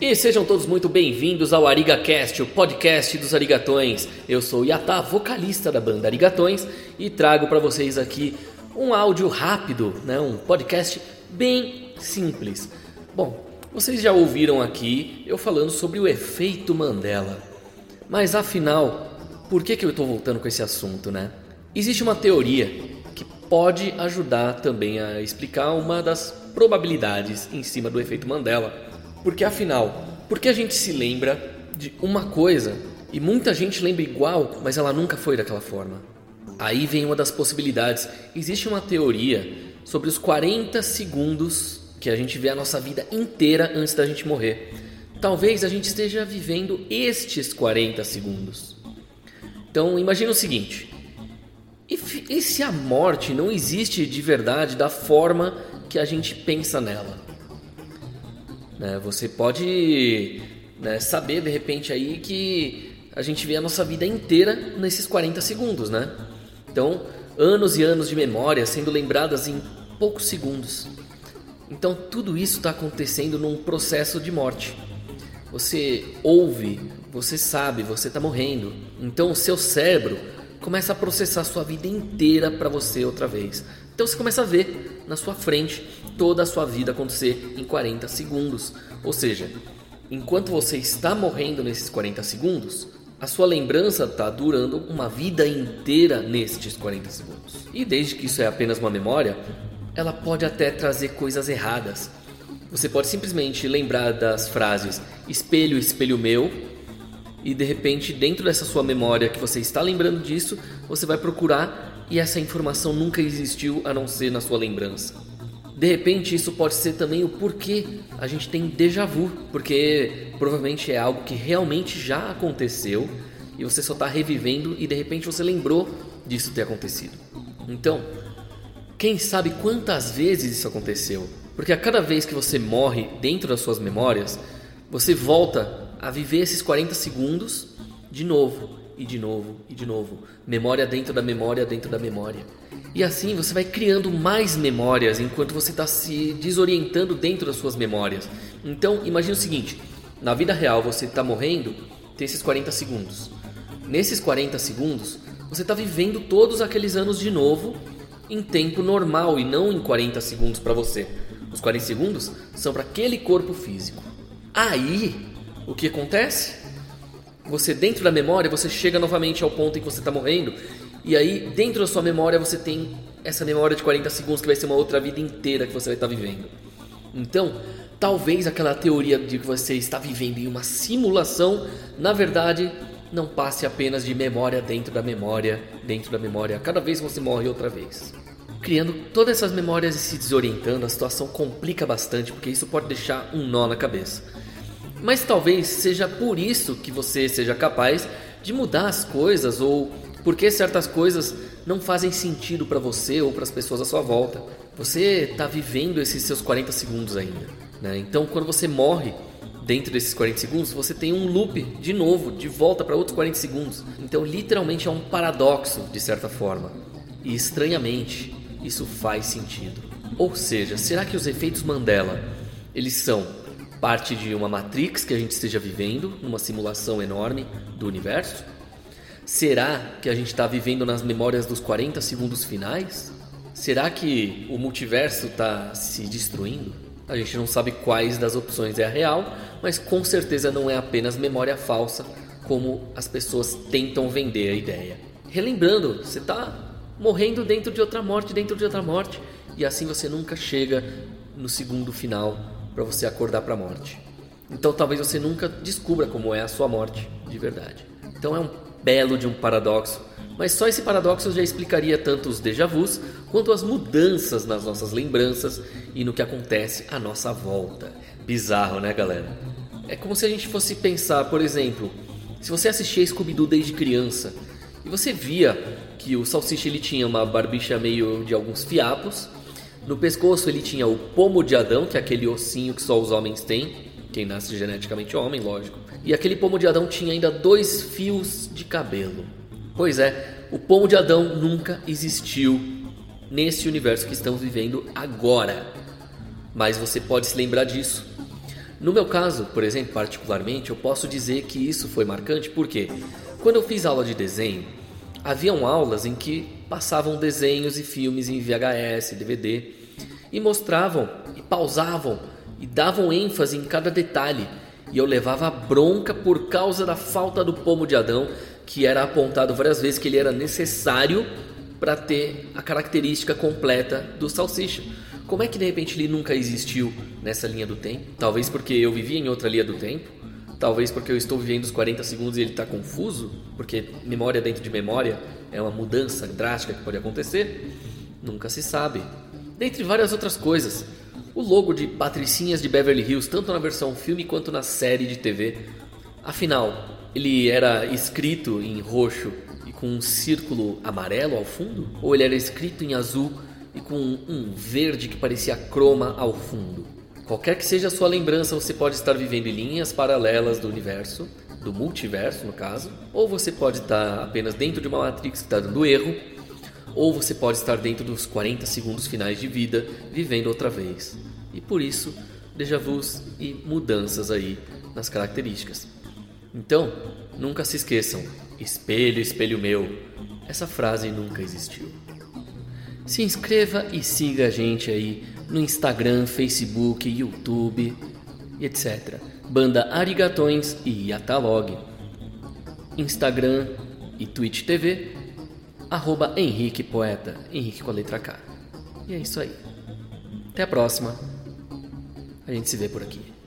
E sejam todos muito bem-vindos ao ArigaCast, o podcast dos Arigatões. Eu sou Yatá, vocalista da banda Arigatões, e trago para vocês aqui um áudio rápido, né? um podcast bem simples. Bom, vocês já ouviram aqui eu falando sobre o efeito Mandela. Mas afinal, por que, que eu estou voltando com esse assunto, né? Existe uma teoria que pode ajudar também a explicar uma das probabilidades em cima do efeito Mandela porque afinal, por que a gente se lembra de uma coisa e muita gente lembra igual, mas ela nunca foi daquela forma? Aí vem uma das possibilidades. Existe uma teoria sobre os 40 segundos que a gente vê a nossa vida inteira antes da gente morrer. Talvez a gente esteja vivendo estes 40 segundos. Então imagine o seguinte: e se a morte não existe de verdade da forma que a gente pensa nela? Né? Você pode né, saber de repente aí que a gente vê a nossa vida inteira nesses 40 segundos, né? Então, anos e anos de memória sendo lembradas em poucos segundos. Então, tudo isso está acontecendo num processo de morte. Você ouve, você sabe, você está morrendo. Então, o seu cérebro começa a processar sua vida inteira para você outra vez. Então, você começa a ver na sua frente toda a sua vida acontecer em 40 segundos. Ou seja, enquanto você está morrendo nesses 40 segundos, a sua lembrança está durando uma vida inteira nestes 40 segundos. E desde que isso é apenas uma memória, ela pode até trazer coisas erradas. Você pode simplesmente lembrar das frases espelho, espelho meu, e de repente, dentro dessa sua memória que você está lembrando disso, você vai procurar e essa informação nunca existiu a não ser na sua lembrança. De repente, isso pode ser também o porquê a gente tem déjà vu, porque provavelmente é algo que realmente já aconteceu e você só está revivendo e de repente você lembrou disso ter acontecido. Então, quem sabe quantas vezes isso aconteceu? Porque a cada vez que você morre dentro das suas memórias, você volta a viver esses 40 segundos de novo, e de novo, e de novo. Memória dentro da memória dentro da memória. E assim você vai criando mais memórias enquanto você está se desorientando dentro das suas memórias. Então, imagine o seguinte: na vida real você está morrendo, tem esses 40 segundos. Nesses 40 segundos, você está vivendo todos aqueles anos de novo em tempo normal e não em 40 segundos para você. Os 40 segundos são para aquele corpo físico. Aí, o que acontece? Você dentro da memória, você chega novamente ao ponto em que você está morrendo e aí, dentro da sua memória, você tem essa memória de 40 segundos que vai ser uma outra vida inteira que você vai estar vivendo. Então, talvez aquela teoria de que você está vivendo em uma simulação, na verdade, não passe apenas de memória dentro da memória, dentro da memória, cada vez você morre outra vez. Criando todas essas memórias e se desorientando, a situação complica bastante, porque isso pode deixar um nó na cabeça. Mas talvez seja por isso que você seja capaz de mudar as coisas ou porque certas coisas não fazem sentido para você ou para as pessoas à sua volta. Você está vivendo esses seus 40 segundos ainda. Né? Então, quando você morre dentro desses 40 segundos, você tem um loop de novo, de volta para outros 40 segundos. Então, literalmente é um paradoxo, de certa forma. E estranhamente, isso faz sentido. Ou seja, será que os efeitos Mandela eles são parte de uma matrix que a gente esteja vivendo, numa simulação enorme do universo? Será que a gente está vivendo nas memórias dos 40 segundos finais? Será que o multiverso está se destruindo? A gente não sabe quais das opções é a real, mas com certeza não é apenas memória falsa, como as pessoas tentam vender a ideia. Relembrando, você está morrendo dentro de outra morte, dentro de outra morte, e assim você nunca chega no segundo final para você acordar para a morte. Então talvez você nunca descubra como é a sua morte de verdade. Então é um belo de um paradoxo, mas só esse paradoxo já explicaria tanto os déjà vus quanto as mudanças nas nossas lembranças e no que acontece à nossa volta. Bizarro, né, galera? É como se a gente fosse pensar, por exemplo, se você assistia Scooby-Doo desde criança e você via que o Salsicha ele tinha uma barbicha meio de alguns fiapos, no pescoço ele tinha o pomo de Adão, que é aquele ossinho que só os homens têm, quem nasce geneticamente homem, lógico. E aquele pomo de Adão tinha ainda dois fios de cabelo. Pois é, o pomo de Adão nunca existiu nesse universo que estamos vivendo agora. Mas você pode se lembrar disso. No meu caso, por exemplo, particularmente, eu posso dizer que isso foi marcante porque quando eu fiz aula de desenho, haviam aulas em que passavam desenhos e filmes em VHS, DVD e mostravam e pausavam e davam ênfase em cada detalhe. E eu levava bronca por causa da falta do pomo de Adão, que era apontado várias vezes que ele era necessário para ter a característica completa do salsicha. Como é que de repente ele nunca existiu nessa linha do tempo? Talvez porque eu vivia em outra linha do tempo. Talvez porque eu estou vivendo os 40 segundos e ele está confuso, porque memória dentro de memória é uma mudança drástica que pode acontecer. Nunca se sabe. Dentre várias outras coisas. O logo de Patricinhas de Beverly Hills, tanto na versão filme quanto na série de TV. Afinal, ele era escrito em roxo e com um círculo amarelo ao fundo? Ou ele era escrito em azul e com um verde que parecia croma ao fundo. Qualquer que seja a sua lembrança, você pode estar vivendo em linhas paralelas do universo, do multiverso no caso, ou você pode estar apenas dentro de uma matrix que está dando erro, ou você pode estar dentro dos 40 segundos finais de vida, vivendo outra vez. E por isso, déjà vus e mudanças aí nas características. Então, nunca se esqueçam: espelho, espelho meu. Essa frase nunca existiu. Se inscreva e siga a gente aí no Instagram, Facebook, YouTube etc. Banda Arigatões e Yatalog. Instagram e Twitch TV, arroba Henrique Poeta, Henrique com a letra K. E é isso aí. Até a próxima. A gente se vê por aqui.